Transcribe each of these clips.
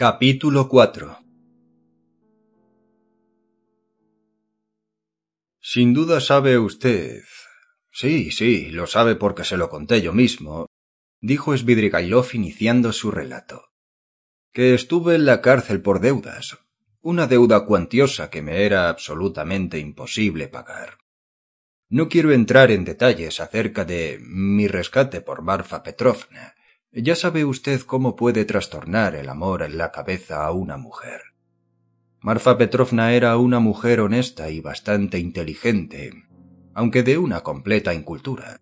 Capítulo 4 Sin duda sabe usted. Sí, sí, lo sabe porque se lo conté yo mismo, dijo Svidrigailov iniciando su relato. Que estuve en la cárcel por deudas, una deuda cuantiosa que me era absolutamente imposible pagar. No quiero entrar en detalles acerca de mi rescate por Marfa Petrovna, ya sabe usted cómo puede trastornar el amor en la cabeza a una mujer. Marfa Petrovna era una mujer honesta y bastante inteligente, aunque de una completa incultura.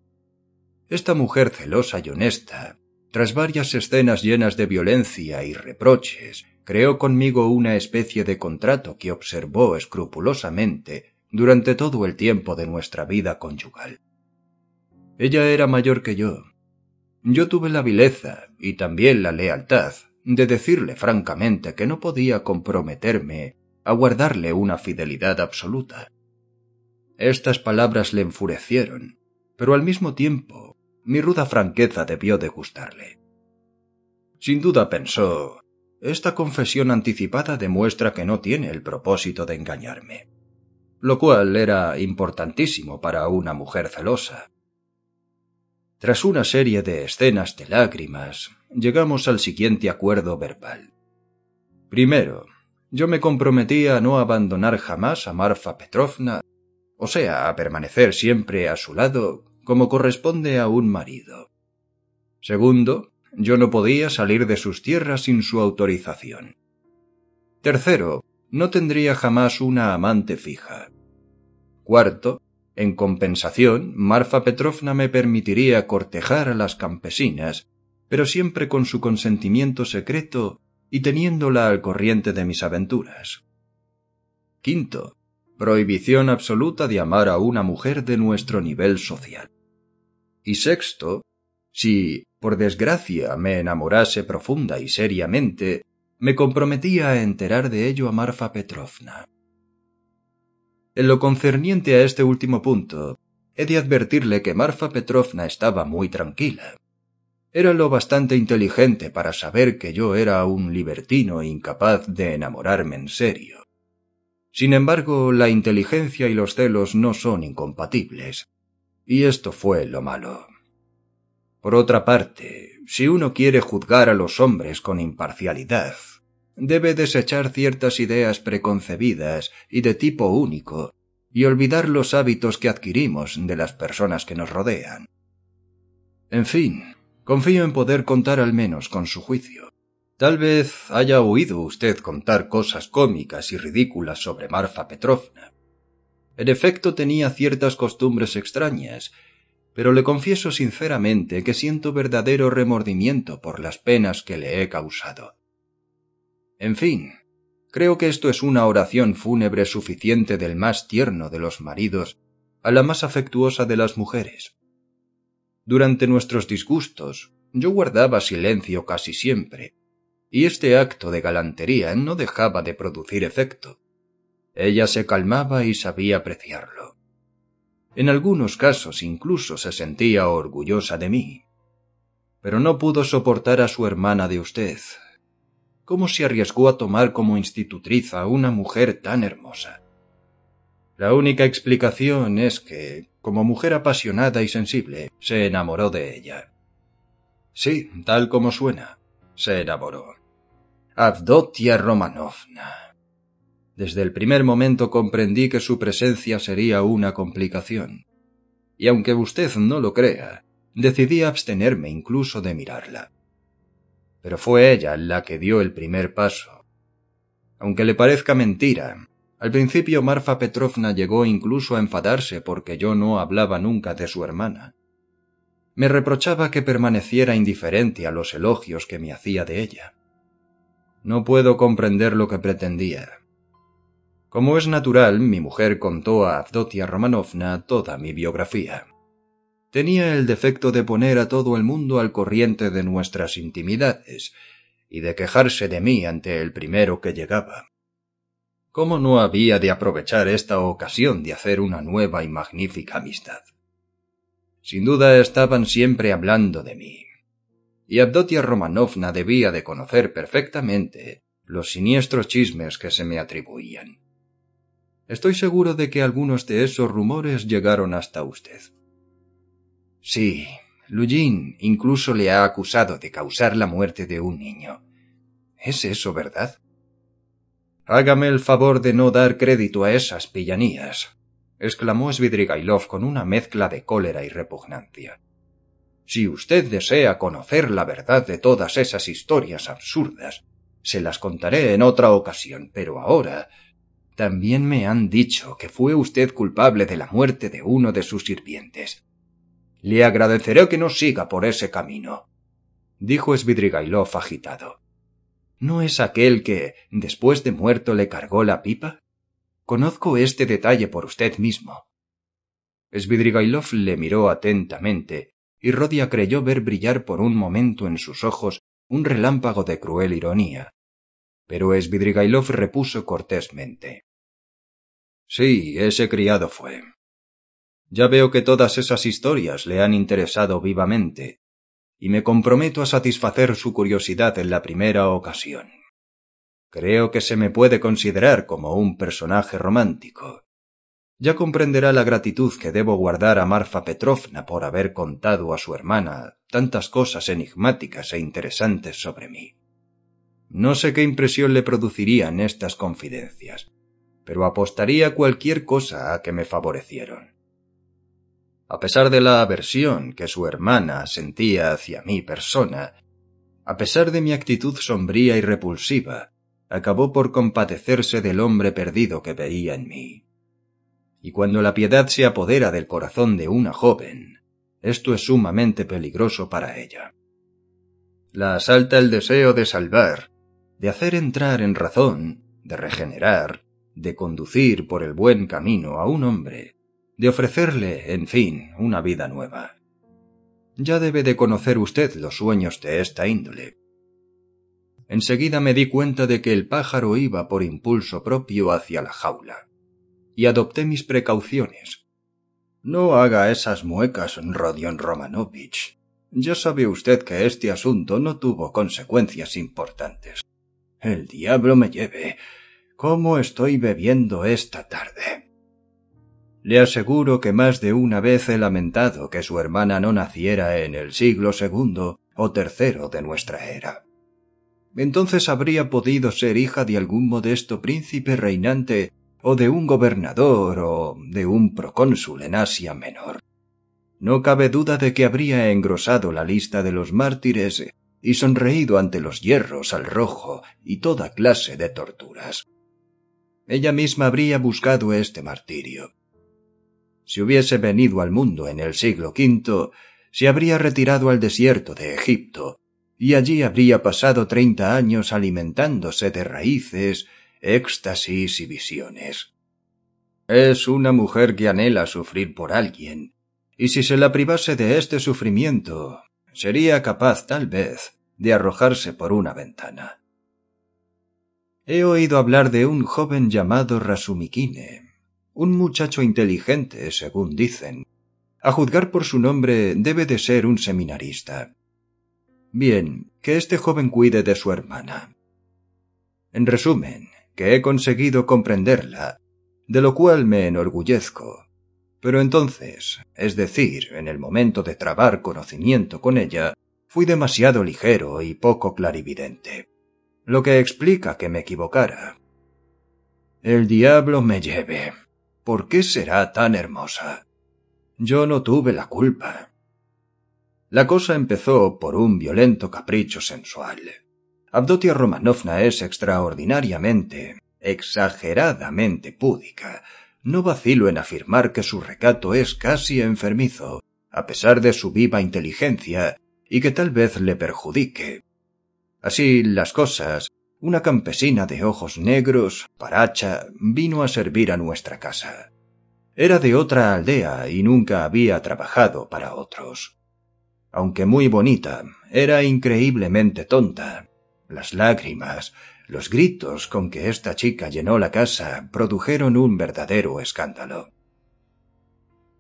Esta mujer celosa y honesta, tras varias escenas llenas de violencia y reproches, creó conmigo una especie de contrato que observó escrupulosamente durante todo el tiempo de nuestra vida conyugal. Ella era mayor que yo, yo tuve la vileza y también la lealtad de decirle francamente que no podía comprometerme a guardarle una fidelidad absoluta. Estas palabras le enfurecieron, pero al mismo tiempo mi ruda franqueza debió de gustarle. Sin duda pensó, esta confesión anticipada demuestra que no tiene el propósito de engañarme, lo cual era importantísimo para una mujer celosa. Tras una serie de escenas de lágrimas, llegamos al siguiente acuerdo verbal. Primero, yo me comprometí a no abandonar jamás a Marfa Petrovna, o sea, a permanecer siempre a su lado como corresponde a un marido. Segundo, yo no podía salir de sus tierras sin su autorización. Tercero, no tendría jamás una amante fija. Cuarto, en compensación, Marfa Petrovna me permitiría cortejar a las campesinas, pero siempre con su consentimiento secreto y teniéndola al corriente de mis aventuras. Quinto, prohibición absoluta de amar a una mujer de nuestro nivel social. Y sexto, si, por desgracia, me enamorase profunda y seriamente, me comprometía a enterar de ello a Marfa Petrovna. En lo concerniente a este último punto, he de advertirle que Marfa Petrovna estaba muy tranquila. Era lo bastante inteligente para saber que yo era un libertino incapaz de enamorarme en serio. Sin embargo, la inteligencia y los celos no son incompatibles. Y esto fue lo malo. Por otra parte, si uno quiere juzgar a los hombres con imparcialidad, debe desechar ciertas ideas preconcebidas y de tipo único y olvidar los hábitos que adquirimos de las personas que nos rodean. En fin, confío en poder contar al menos con su juicio. Tal vez haya oído usted contar cosas cómicas y ridículas sobre Marfa Petrovna. En efecto tenía ciertas costumbres extrañas, pero le confieso sinceramente que siento verdadero remordimiento por las penas que le he causado. En fin, creo que esto es una oración fúnebre suficiente del más tierno de los maridos a la más afectuosa de las mujeres. Durante nuestros disgustos, yo guardaba silencio casi siempre, y este acto de galantería no dejaba de producir efecto. Ella se calmaba y sabía apreciarlo. En algunos casos incluso se sentía orgullosa de mí. Pero no pudo soportar a su hermana de usted, cómo se arriesgó a tomar como institutriz a una mujer tan hermosa. La única explicación es que, como mujer apasionada y sensible, se enamoró de ella. Sí, tal como suena, se enamoró. Avdotia Romanovna. Desde el primer momento comprendí que su presencia sería una complicación. Y aunque usted no lo crea, decidí abstenerme incluso de mirarla pero fue ella la que dio el primer paso. Aunque le parezca mentira, al principio Marfa Petrovna llegó incluso a enfadarse porque yo no hablaba nunca de su hermana. Me reprochaba que permaneciera indiferente a los elogios que me hacía de ella. No puedo comprender lo que pretendía. Como es natural, mi mujer contó a Avdotia Romanovna toda mi biografía tenía el defecto de poner a todo el mundo al corriente de nuestras intimidades y de quejarse de mí ante el primero que llegaba. ¿Cómo no había de aprovechar esta ocasión de hacer una nueva y magnífica amistad? Sin duda estaban siempre hablando de mí. Y Abdotia Romanovna debía de conocer perfectamente los siniestros chismes que se me atribuían. Estoy seguro de que algunos de esos rumores llegaron hasta usted. Sí, Lujin incluso le ha acusado de causar la muerte de un niño. ¿Es eso verdad? Hágame el favor de no dar crédito a esas pillanías, exclamó Svidrigailov con una mezcla de cólera y repugnancia. Si usted desea conocer la verdad de todas esas historias absurdas, se las contaré en otra ocasión, pero ahora también me han dicho que fue usted culpable de la muerte de uno de sus sirvientes. Le agradeceré que no siga por ese camino, dijo Svidrigailov agitado. ¿No es aquel que, después de muerto, le cargó la pipa? Conozco este detalle por usted mismo. Svidrigailov le miró atentamente, y Rodia creyó ver brillar por un momento en sus ojos un relámpago de cruel ironía. Pero Svidrigailov repuso cortésmente. Sí, ese criado fue. Ya veo que todas esas historias le han interesado vivamente, y me comprometo a satisfacer su curiosidad en la primera ocasión. Creo que se me puede considerar como un personaje romántico. Ya comprenderá la gratitud que debo guardar a Marfa Petrovna por haber contado a su hermana tantas cosas enigmáticas e interesantes sobre mí. No sé qué impresión le producirían estas confidencias, pero apostaría cualquier cosa a que me favorecieron. A pesar de la aversión que su hermana sentía hacia mi persona, a pesar de mi actitud sombría y repulsiva, acabó por compadecerse del hombre perdido que veía en mí. Y cuando la piedad se apodera del corazón de una joven, esto es sumamente peligroso para ella. La asalta el deseo de salvar, de hacer entrar en razón, de regenerar, de conducir por el buen camino a un hombre, de ofrecerle, en fin, una vida nueva. Ya debe de conocer usted los sueños de esta índole. Enseguida me di cuenta de que el pájaro iba por impulso propio hacia la jaula, y adopté mis precauciones. No haga esas muecas, Rodion Romanovich. Ya sabe usted que este asunto no tuvo consecuencias importantes. El diablo me lleve. ¿Cómo estoy bebiendo esta tarde? Le aseguro que más de una vez he lamentado que su hermana no naciera en el siglo segundo o tercero de nuestra era. Entonces habría podido ser hija de algún modesto príncipe reinante o de un gobernador o de un procónsul en Asia Menor. No cabe duda de que habría engrosado la lista de los mártires y sonreído ante los hierros al rojo y toda clase de torturas. Ella misma habría buscado este martirio. Si hubiese venido al mundo en el siglo V, se habría retirado al desierto de Egipto, y allí habría pasado treinta años alimentándose de raíces, éxtasis y visiones. Es una mujer que anhela sufrir por alguien, y si se la privase de este sufrimiento, sería capaz tal vez de arrojarse por una ventana. He oído hablar de un joven llamado Rasumikine, un muchacho inteligente, según dicen. A juzgar por su nombre, debe de ser un seminarista. Bien, que este joven cuide de su hermana. En resumen, que he conseguido comprenderla, de lo cual me enorgullezco, pero entonces, es decir, en el momento de trabar conocimiento con ella, fui demasiado ligero y poco clarividente, lo que explica que me equivocara. El diablo me lleve. ¿Por qué será tan hermosa? Yo no tuve la culpa. La cosa empezó por un violento capricho sensual. Abdotia Romanovna es extraordinariamente, exageradamente púdica, no vacilo en afirmar que su recato es casi enfermizo, a pesar de su viva inteligencia, y que tal vez le perjudique. Así las cosas, una campesina de ojos negros, paracha, vino a servir a nuestra casa. Era de otra aldea y nunca había trabajado para otros. Aunque muy bonita, era increíblemente tonta. Las lágrimas, los gritos con que esta chica llenó la casa produjeron un verdadero escándalo.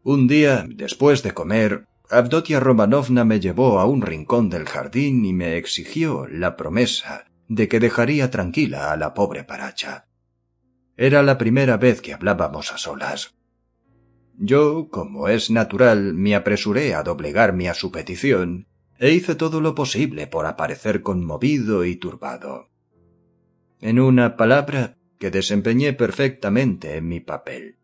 Un día, después de comer, Abdotia Romanovna me llevó a un rincón del jardín y me exigió la promesa de que dejaría tranquila a la pobre paracha. Era la primera vez que hablábamos a solas. Yo, como es natural, me apresuré a doblegarme a su petición e hice todo lo posible por aparecer conmovido y turbado. En una palabra, que desempeñé perfectamente en mi papel.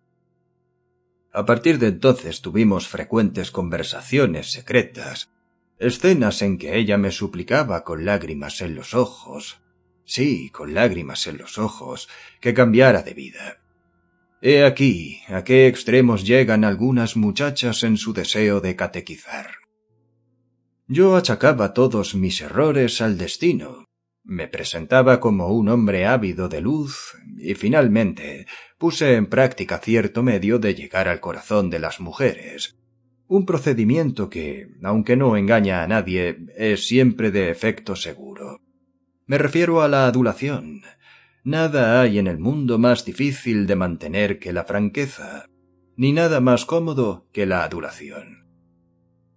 A partir de entonces tuvimos frecuentes conversaciones secretas, escenas en que ella me suplicaba con lágrimas en los ojos, sí, con lágrimas en los ojos, que cambiara de vida. He aquí a qué extremos llegan algunas muchachas en su deseo de catequizar. Yo achacaba todos mis errores al destino, me presentaba como un hombre ávido de luz y finalmente puse en práctica cierto medio de llegar al corazón de las mujeres, un procedimiento que, aunque no engaña a nadie, es siempre de efecto seguro. Me refiero a la adulación. Nada hay en el mundo más difícil de mantener que la franqueza, ni nada más cómodo que la adulación.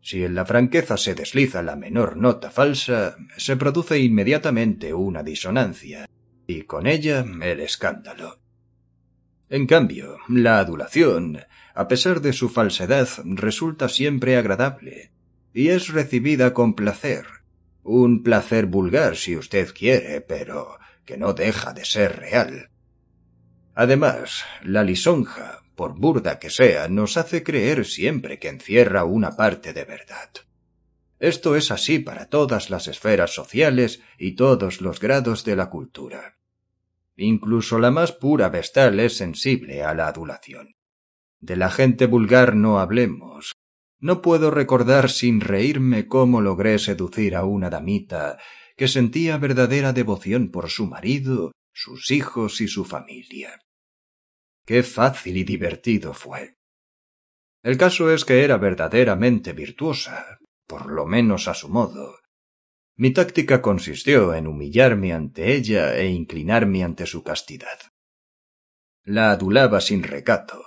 Si en la franqueza se desliza la menor nota falsa, se produce inmediatamente una disonancia, y con ella el escándalo. En cambio, la adulación, a pesar de su falsedad, resulta siempre agradable, y es recibida con placer, un placer vulgar si usted quiere, pero que no deja de ser real. Además, la lisonja, por burda que sea, nos hace creer siempre que encierra una parte de verdad. Esto es así para todas las esferas sociales y todos los grados de la cultura. Incluso la más pura vestal es sensible a la adulación. De la gente vulgar no hablemos. No puedo recordar sin reírme cómo logré seducir a una damita que sentía verdadera devoción por su marido, sus hijos y su familia. Qué fácil y divertido fue. El caso es que era verdaderamente virtuosa, por lo menos a su modo. Mi táctica consistió en humillarme ante ella e inclinarme ante su castidad. La adulaba sin recato,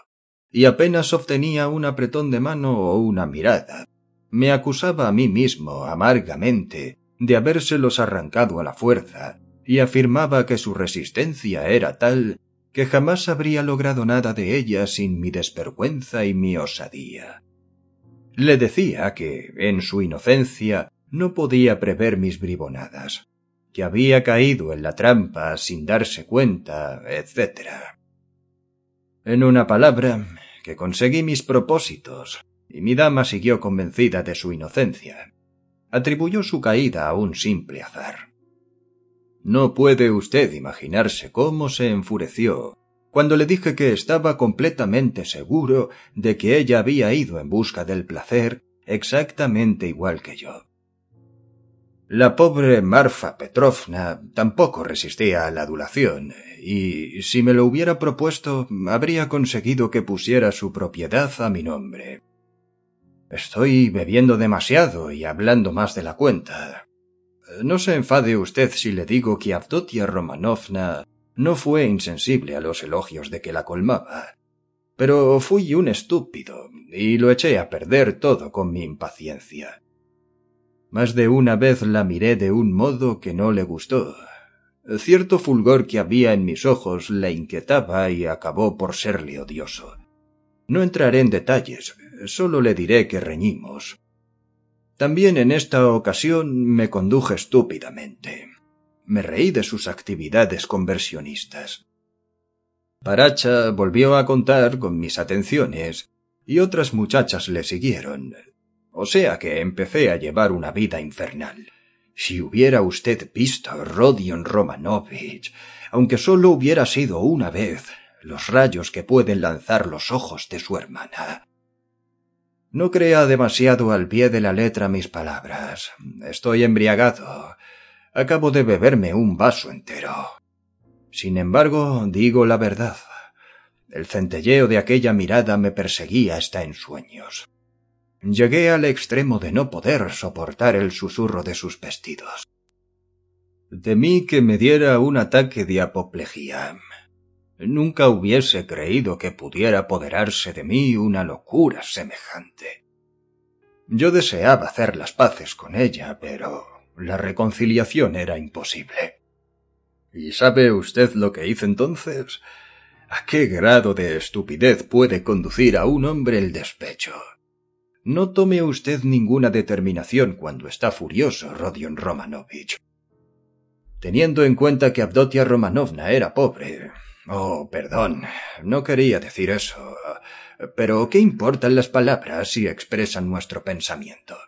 y apenas obtenía un apretón de mano o una mirada. Me acusaba a mí mismo amargamente de habérselos arrancado a la fuerza, y afirmaba que su resistencia era tal que jamás habría logrado nada de ella sin mi desvergüenza y mi osadía. Le decía que, en su inocencia, no podía prever mis bribonadas, que había caído en la trampa sin darse cuenta, etc. En una palabra, que conseguí mis propósitos, y mi dama siguió convencida de su inocencia. Atribuyó su caída a un simple azar. No puede usted imaginarse cómo se enfureció cuando le dije que estaba completamente seguro de que ella había ido en busca del placer exactamente igual que yo. La pobre Marfa Petrovna tampoco resistía a la adulación, y si me lo hubiera propuesto, habría conseguido que pusiera su propiedad a mi nombre. Estoy bebiendo demasiado y hablando más de la cuenta. No se enfade usted si le digo que Avdotia Romanovna no fue insensible a los elogios de que la colmaba. Pero fui un estúpido y lo eché a perder todo con mi impaciencia. Más de una vez la miré de un modo que no le gustó. Cierto fulgor que había en mis ojos la inquietaba y acabó por serle odioso. No entraré en detalles, solo le diré que reñimos. También en esta ocasión me conduje estúpidamente. Me reí de sus actividades conversionistas. Paracha volvió a contar con mis atenciones y otras muchachas le siguieron. O sea que empecé a llevar una vida infernal. Si hubiera usted visto a Rodion Romanovich, aunque solo hubiera sido una vez, los rayos que pueden lanzar los ojos de su hermana. No crea demasiado al pie de la letra mis palabras. Estoy embriagado. Acabo de beberme un vaso entero. Sin embargo, digo la verdad. El centelleo de aquella mirada me perseguía hasta en sueños. Llegué al extremo de no poder soportar el susurro de sus vestidos. Temí que me diera un ataque de apoplejía. Nunca hubiese creído que pudiera apoderarse de mí una locura semejante. Yo deseaba hacer las paces con ella, pero la reconciliación era imposible. ¿Y sabe usted lo que hice entonces? ¿A qué grado de estupidez puede conducir a un hombre el despecho? No tome usted ninguna determinación cuando está furioso, Rodion Romanovich. Teniendo en cuenta que Abdotia Romanovna era pobre. Oh, perdón, no quería decir eso. Pero ¿qué importan las palabras si expresan nuestro pensamiento?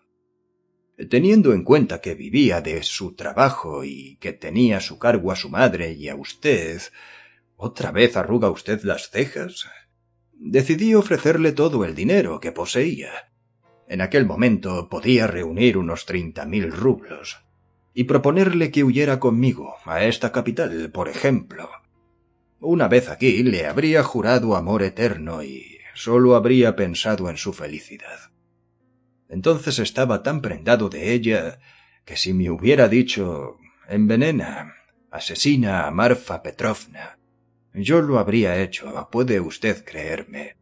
Teniendo en cuenta que vivía de su trabajo y que tenía a su cargo a su madre y a usted, ¿otra vez arruga usted las cejas? Decidí ofrecerle todo el dinero que poseía. En aquel momento podía reunir unos treinta mil rublos y proponerle que huyera conmigo a esta capital, por ejemplo. Una vez aquí le habría jurado amor eterno y sólo habría pensado en su felicidad. Entonces estaba tan prendado de ella que si me hubiera dicho envenena, asesina a Marfa Petrovna, yo lo habría hecho, puede usted creerme.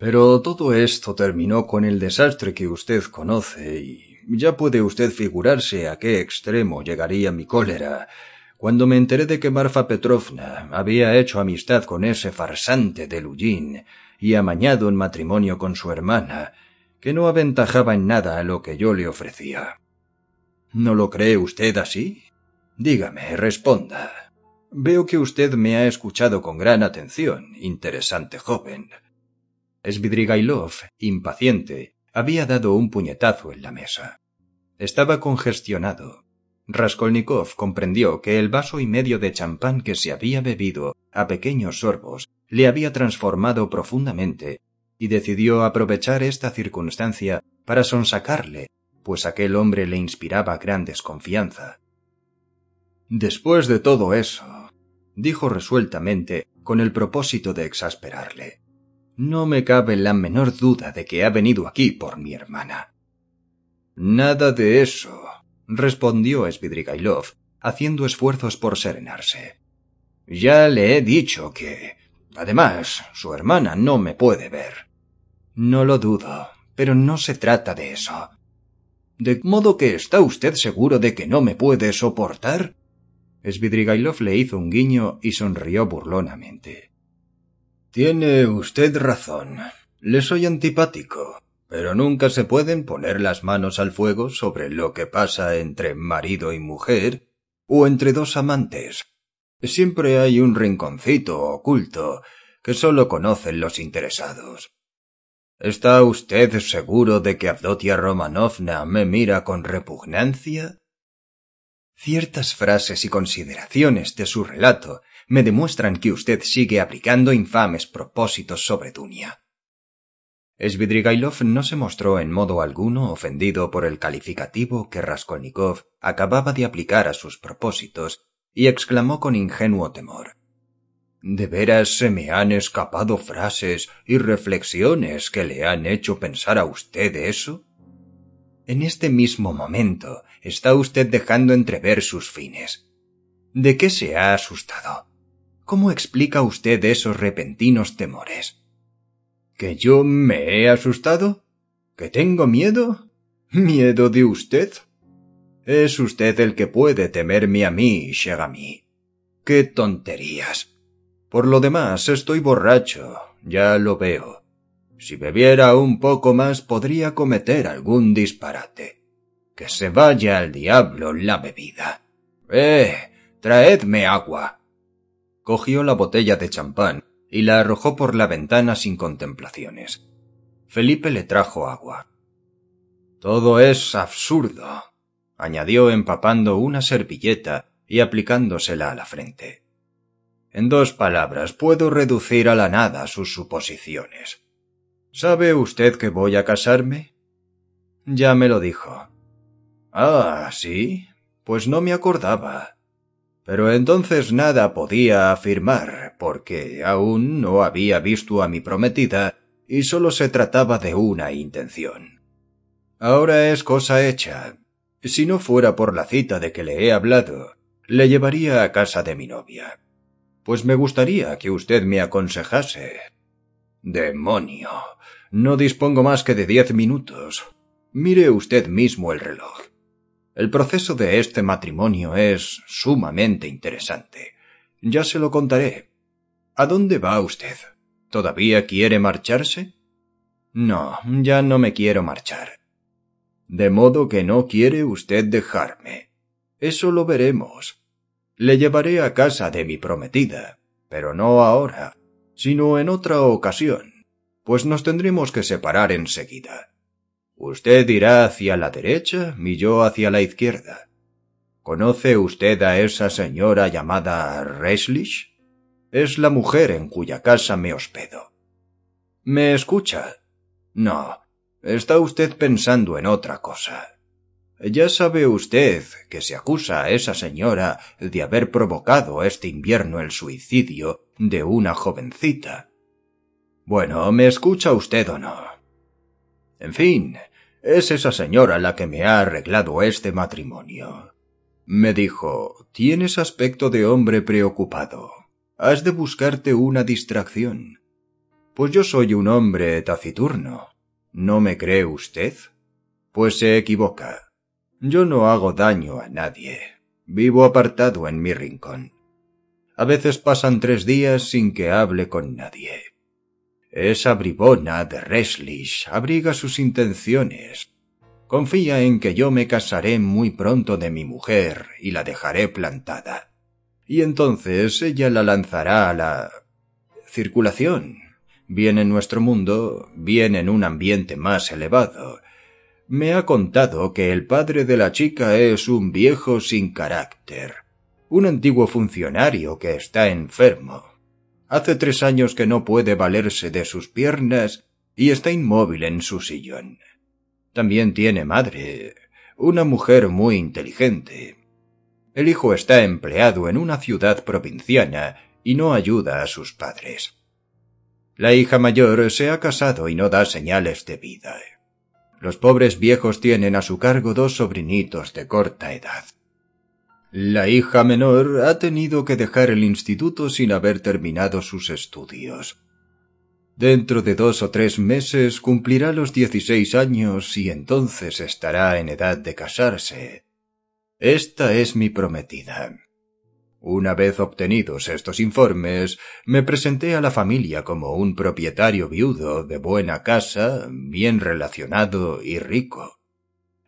Pero todo esto terminó con el desastre que usted conoce y ya puede usted figurarse a qué extremo llegaría mi cólera cuando me enteré de que Marfa Petrovna había hecho amistad con ese farsante de Lujin y amañado en matrimonio con su hermana, que no aventajaba en nada a lo que yo le ofrecía. ¿No lo cree usted así? Dígame, responda. Veo que usted me ha escuchado con gran atención, interesante joven. Svidrigailov, impaciente, había dado un puñetazo en la mesa. Estaba congestionado. Raskolnikov comprendió que el vaso y medio de champán que se había bebido a pequeños sorbos le había transformado profundamente y decidió aprovechar esta circunstancia para sonsacarle, pues aquel hombre le inspiraba gran desconfianza. Después de todo eso, dijo resueltamente, con el propósito de exasperarle, no me cabe la menor duda de que ha venido aquí por mi hermana. Nada de eso, respondió Svidrigailov, haciendo esfuerzos por serenarse. Ya le he dicho que. Además, su hermana no me puede ver. No lo dudo, pero no se trata de eso. ¿De modo que está usted seguro de que no me puede soportar? Svidrigailov le hizo un guiño y sonrió burlonamente. Tiene usted razón. Le soy antipático, pero nunca se pueden poner las manos al fuego sobre lo que pasa entre marido y mujer o entre dos amantes. Siempre hay un rinconcito oculto que sólo conocen los interesados. ¿Está usted seguro de que Avdotia Romanovna me mira con repugnancia? Ciertas frases y consideraciones de su relato me demuestran que usted sigue aplicando infames propósitos sobre Dunia. Svidrigailov no se mostró en modo alguno ofendido por el calificativo que Raskolnikov acababa de aplicar a sus propósitos y exclamó con ingenuo temor. ¿De veras se me han escapado frases y reflexiones que le han hecho pensar a usted eso? En este mismo momento está usted dejando entrever sus fines. ¿De qué se ha asustado? ¿Cómo explica usted esos repentinos temores? ¿Que yo me he asustado? ¿Que tengo miedo? ¿Miedo de usted? Es usted el que puede temerme a mí, Shegami. ¡Qué tonterías! Por lo demás, estoy borracho, ya lo veo. Si bebiera un poco más podría cometer algún disparate. Que se vaya al diablo la bebida. Eh. traedme agua. Cogió la botella de champán y la arrojó por la ventana sin contemplaciones. Felipe le trajo agua. Todo es absurdo, añadió empapando una servilleta y aplicándosela a la frente. En dos palabras puedo reducir a la nada sus suposiciones. ¿Sabe usted que voy a casarme? Ya me lo dijo. Ah, sí. Pues no me acordaba. Pero entonces nada podía afirmar, porque aún no había visto a mi prometida y sólo se trataba de una intención. Ahora es cosa hecha. Si no fuera por la cita de que le he hablado, le llevaría a casa de mi novia. Pues me gustaría que usted me aconsejase. Demonio. No dispongo más que de diez minutos. Mire usted mismo el reloj. El proceso de este matrimonio es sumamente interesante. Ya se lo contaré. ¿A dónde va usted? ¿Todavía quiere marcharse? No, ya no me quiero marchar. De modo que no quiere usted dejarme. Eso lo veremos. Le llevaré a casa de mi prometida, pero no ahora, sino en otra ocasión, pues nos tendremos que separar enseguida. Usted irá hacia la derecha y yo hacia la izquierda. ¿Conoce usted a esa señora llamada Reslich? Es la mujer en cuya casa me hospedo. ¿Me escucha? No, está usted pensando en otra cosa. Ya sabe usted que se acusa a esa señora de haber provocado este invierno el suicidio de una jovencita. Bueno, ¿me escucha usted o no? En fin, es esa señora la que me ha arreglado este matrimonio. Me dijo Tienes aspecto de hombre preocupado. Has de buscarte una distracción. Pues yo soy un hombre taciturno. ¿No me cree usted? Pues se equivoca. Yo no hago daño a nadie. Vivo apartado en mi rincón. A veces pasan tres días sin que hable con nadie. Esa bribona de Reslich abriga sus intenciones. Confía en que yo me casaré muy pronto de mi mujer y la dejaré plantada. Y entonces ella la lanzará a la circulación, bien en nuestro mundo, bien en un ambiente más elevado. Me ha contado que el padre de la chica es un viejo sin carácter, un antiguo funcionario que está enfermo Hace tres años que no puede valerse de sus piernas y está inmóvil en su sillón. También tiene madre, una mujer muy inteligente. El hijo está empleado en una ciudad provinciana y no ayuda a sus padres. La hija mayor se ha casado y no da señales de vida. Los pobres viejos tienen a su cargo dos sobrinitos de corta edad. La hija menor ha tenido que dejar el instituto sin haber terminado sus estudios. Dentro de dos o tres meses cumplirá los dieciséis años y entonces estará en edad de casarse. Esta es mi prometida. Una vez obtenidos estos informes, me presenté a la familia como un propietario viudo de buena casa, bien relacionado y rico.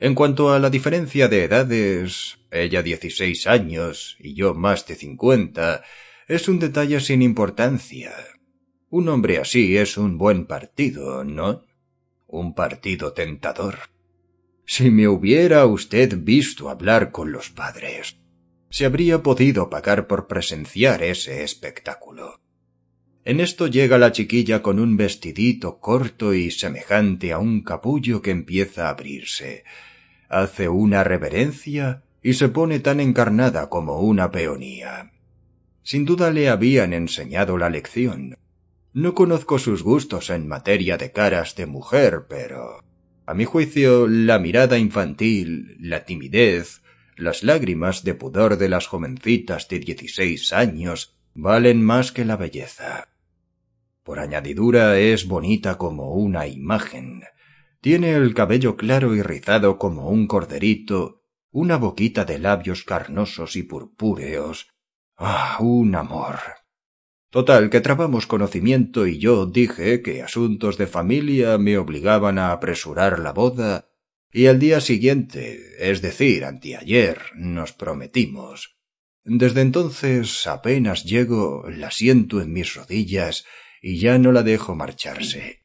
En cuanto a la diferencia de edades, ella dieciséis años y yo más de cincuenta, es un detalle sin importancia. Un hombre así es un buen partido, ¿no? Un partido tentador. Si me hubiera usted visto hablar con los padres, se habría podido pagar por presenciar ese espectáculo. En esto llega la chiquilla con un vestidito corto y semejante a un capullo que empieza a abrirse, hace una reverencia y se pone tan encarnada como una peonía. Sin duda le habían enseñado la lección. No conozco sus gustos en materia de caras de mujer, pero a mi juicio la mirada infantil, la timidez, las lágrimas de pudor de las jovencitas de dieciséis años valen más que la belleza. Por añadidura es bonita como una imagen, tiene el cabello claro y rizado como un corderito, una boquita de labios carnosos y purpúreos. Ah, un amor. Total, que trabamos conocimiento y yo dije que asuntos de familia me obligaban a apresurar la boda, y al día siguiente, es decir, anteayer, nos prometimos. Desde entonces apenas llego, la siento en mis rodillas y ya no la dejo marcharse.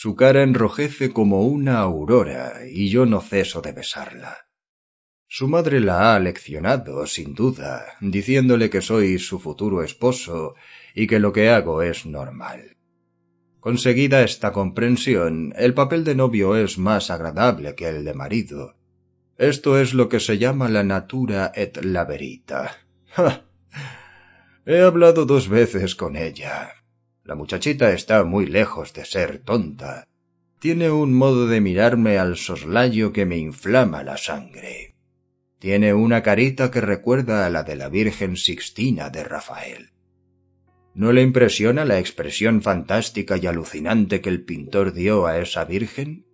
Su cara enrojece como una aurora y yo no ceso de besarla. Su madre la ha leccionado, sin duda, diciéndole que soy su futuro esposo y que lo que hago es normal. Conseguida esta comprensión, el papel de novio es más agradable que el de marido. Esto es lo que se llama la natura et la verita. He hablado dos veces con ella, la muchachita está muy lejos de ser tonta. Tiene un modo de mirarme al soslayo que me inflama la sangre. Tiene una carita que recuerda a la de la Virgen Sixtina de Rafael. ¿No le impresiona la expresión fantástica y alucinante que el pintor dio a esa Virgen?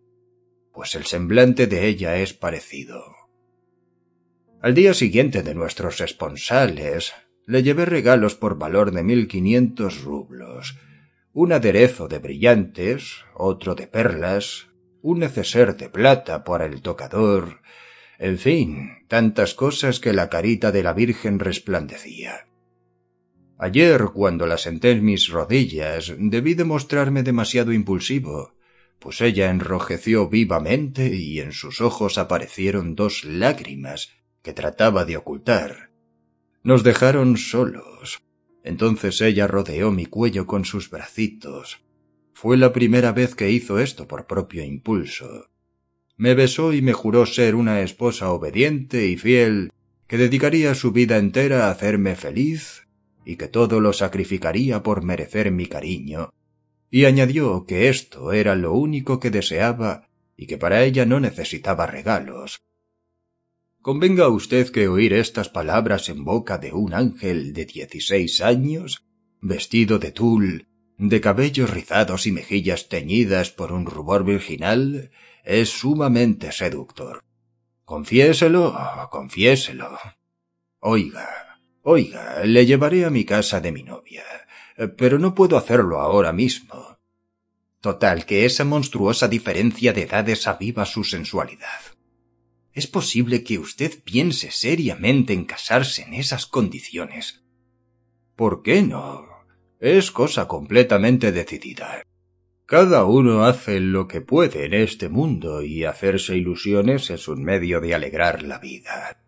Pues el semblante de ella es parecido. Al día siguiente de nuestros esponsales, le llevé regalos por valor de mil quinientos rublos, un aderezo de brillantes, otro de perlas, un neceser de plata para el tocador, en fin, tantas cosas que la carita de la Virgen resplandecía. Ayer, cuando la senté en mis rodillas, debí demostrarme demasiado impulsivo, pues ella enrojeció vivamente y en sus ojos aparecieron dos lágrimas que trataba de ocultar. Nos dejaron solos. Entonces ella rodeó mi cuello con sus bracitos. Fue la primera vez que hizo esto por propio impulso. Me besó y me juró ser una esposa obediente y fiel, que dedicaría su vida entera a hacerme feliz y que todo lo sacrificaría por merecer mi cariño, y añadió que esto era lo único que deseaba y que para ella no necesitaba regalos. Convenga usted que oír estas palabras en boca de un ángel de dieciséis años, vestido de tul, de cabellos rizados y mejillas teñidas por un rubor virginal, es sumamente seductor. Confiéselo, confiéselo. Oiga, oiga, le llevaré a mi casa de mi novia, pero no puedo hacerlo ahora mismo. Total, que esa monstruosa diferencia de edades aviva su sensualidad. ¿Es posible que usted piense seriamente en casarse en esas condiciones? ¿Por qué no? Es cosa completamente decidida. Cada uno hace lo que puede en este mundo y hacerse ilusiones es un medio de alegrar la vida.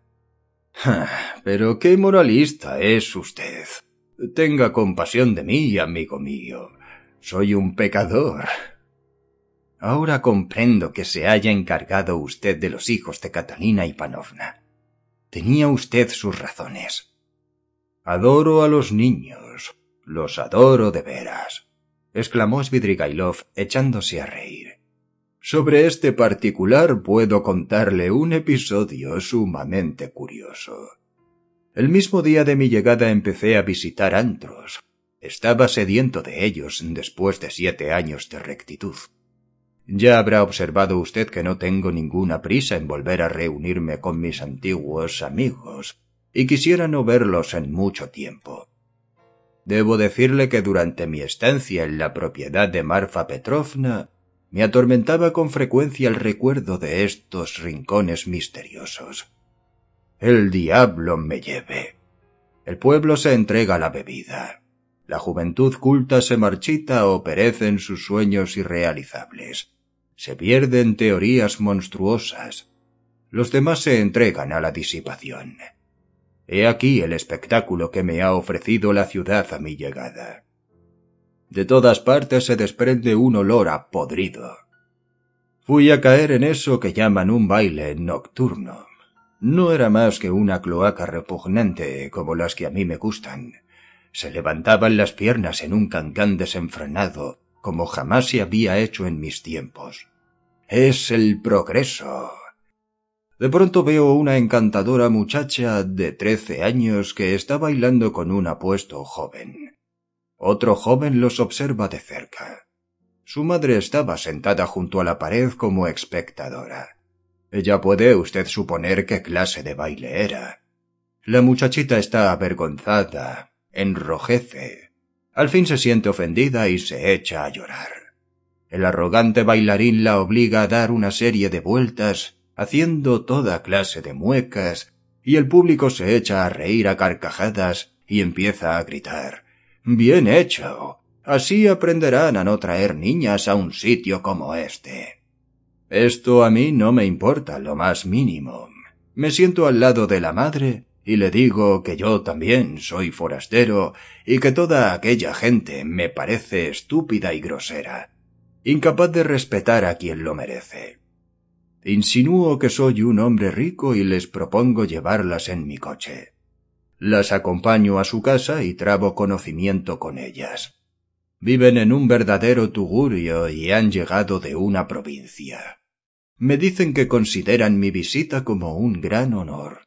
Pero qué moralista es usted. Tenga compasión de mí, amigo mío. Soy un pecador. Ahora comprendo que se haya encargado usted de los hijos de Catalina Ivanovna. Tenía usted sus razones. Adoro a los niños. Los adoro de veras exclamó Svidrigailov echándose a reír. Sobre este particular puedo contarle un episodio sumamente curioso. El mismo día de mi llegada empecé a visitar antros. Estaba sediento de ellos después de siete años de rectitud. Ya habrá observado usted que no tengo ninguna prisa en volver a reunirme con mis antiguos amigos, y quisiera no verlos en mucho tiempo. Debo decirle que durante mi estancia en la propiedad de Marfa Petrovna me atormentaba con frecuencia el recuerdo de estos rincones misteriosos. El diablo me lleve. El pueblo se entrega a la bebida. La juventud culta se marchita o perece en sus sueños irrealizables. Se pierden teorías monstruosas. Los demás se entregan a la disipación. He aquí el espectáculo que me ha ofrecido la ciudad a mi llegada. De todas partes se desprende un olor a podrido. Fui a caer en eso que llaman un baile nocturno. No era más que una cloaca repugnante como las que a mí me gustan. Se levantaban las piernas en un cancán desenfrenado, como jamás se había hecho en mis tiempos. Es el progreso, de pronto veo una encantadora muchacha de trece años que está bailando con un apuesto joven. Otro joven los observa de cerca. Su madre estaba sentada junto a la pared como espectadora. Ya puede usted suponer qué clase de baile era. La muchachita está avergonzada, enrojece. Al fin se siente ofendida y se echa a llorar. El arrogante bailarín la obliga a dar una serie de vueltas haciendo toda clase de muecas, y el público se echa a reír a carcajadas y empieza a gritar Bien hecho. Así aprenderán a no traer niñas a un sitio como este. Esto a mí no me importa lo más mínimo. Me siento al lado de la madre y le digo que yo también soy forastero y que toda aquella gente me parece estúpida y grosera, incapaz de respetar a quien lo merece. Insinúo que soy un hombre rico y les propongo llevarlas en mi coche. Las acompaño a su casa y trabo conocimiento con ellas. Viven en un verdadero tugurio y han llegado de una provincia. Me dicen que consideran mi visita como un gran honor.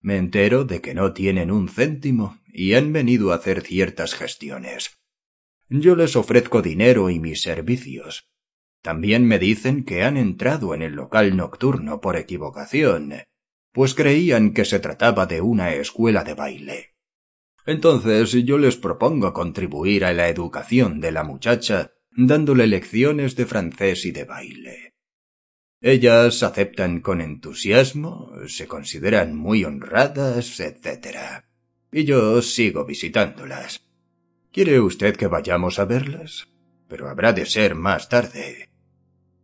Me entero de que no tienen un céntimo y han venido a hacer ciertas gestiones. Yo les ofrezco dinero y mis servicios, también me dicen que han entrado en el local nocturno por equivocación, pues creían que se trataba de una escuela de baile. Entonces yo les propongo contribuir a la educación de la muchacha dándole lecciones de francés y de baile. Ellas aceptan con entusiasmo, se consideran muy honradas, etc. Y yo sigo visitándolas. ¿Quiere usted que vayamos a verlas? Pero habrá de ser más tarde.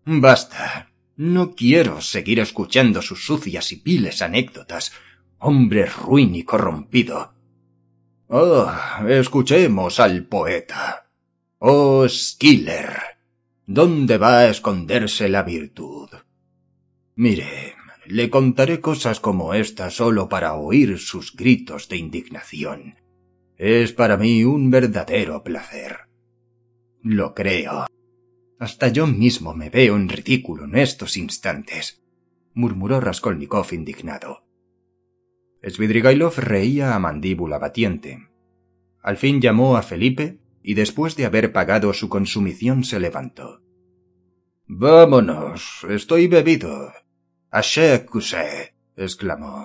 Basta. No quiero seguir escuchando sus sucias y piles anécdotas. Hombre ruin y corrompido. Oh, escuchemos al poeta. Oh, Skiller. ¿Dónde va a esconderse la virtud? Mire, le contaré cosas como esta solo para oír sus gritos de indignación. Es para mí un verdadero placer. Lo creo. Hasta yo mismo me veo en ridículo en estos instantes, murmuró Raskolnikov indignado. Svidrigailov reía a mandíbula batiente. Al fin llamó a Felipe y después de haber pagado su consumición se levantó. Vámonos, estoy bebido. Aché exclamó.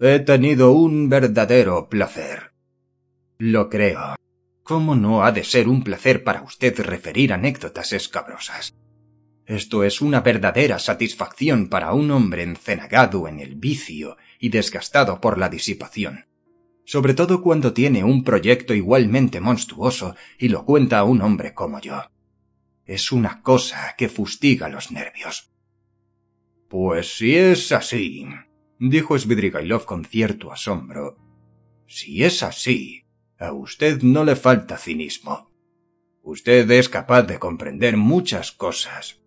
He tenido un verdadero placer. Lo creo. ¿Cómo no ha de ser un placer para usted referir anécdotas escabrosas? Esto es una verdadera satisfacción para un hombre encenagado en el vicio y desgastado por la disipación, sobre todo cuando tiene un proyecto igualmente monstruoso y lo cuenta a un hombre como yo. Es una cosa que fustiga los nervios. Pues si es así, dijo Svidrigailov con cierto asombro. Si es así, a usted no le falta cinismo. Usted es capaz de comprender muchas cosas.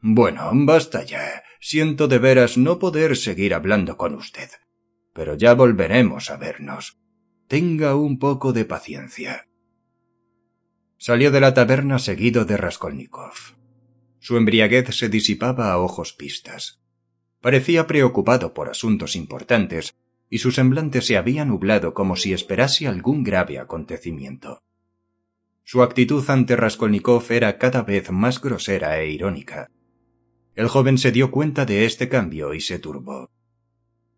Bueno, basta ya. Siento de veras no poder seguir hablando con usted. Pero ya volveremos a vernos. Tenga un poco de paciencia. Salió de la taberna seguido de Raskolnikov. Su embriaguez se disipaba a ojos pistas. Parecía preocupado por asuntos importantes, y su semblante se había nublado como si esperase algún grave acontecimiento. Su actitud ante Raskolnikov era cada vez más grosera e irónica. El joven se dio cuenta de este cambio y se turbó.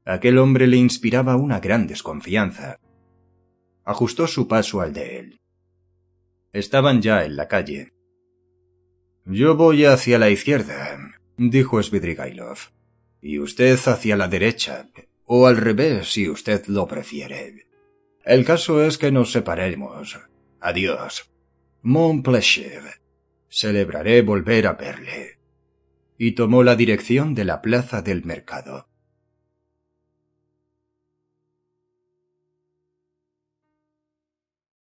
Aquel hombre le inspiraba una gran desconfianza. Ajustó su paso al de él. Estaban ya en la calle. Yo voy hacia la izquierda, dijo Svidrigailov, y usted hacia la derecha, o al revés si usted lo prefiere. El caso es que nos separemos. Adiós. Mon plaisir. Celebraré volver a verle y tomó la dirección de la plaza del mercado.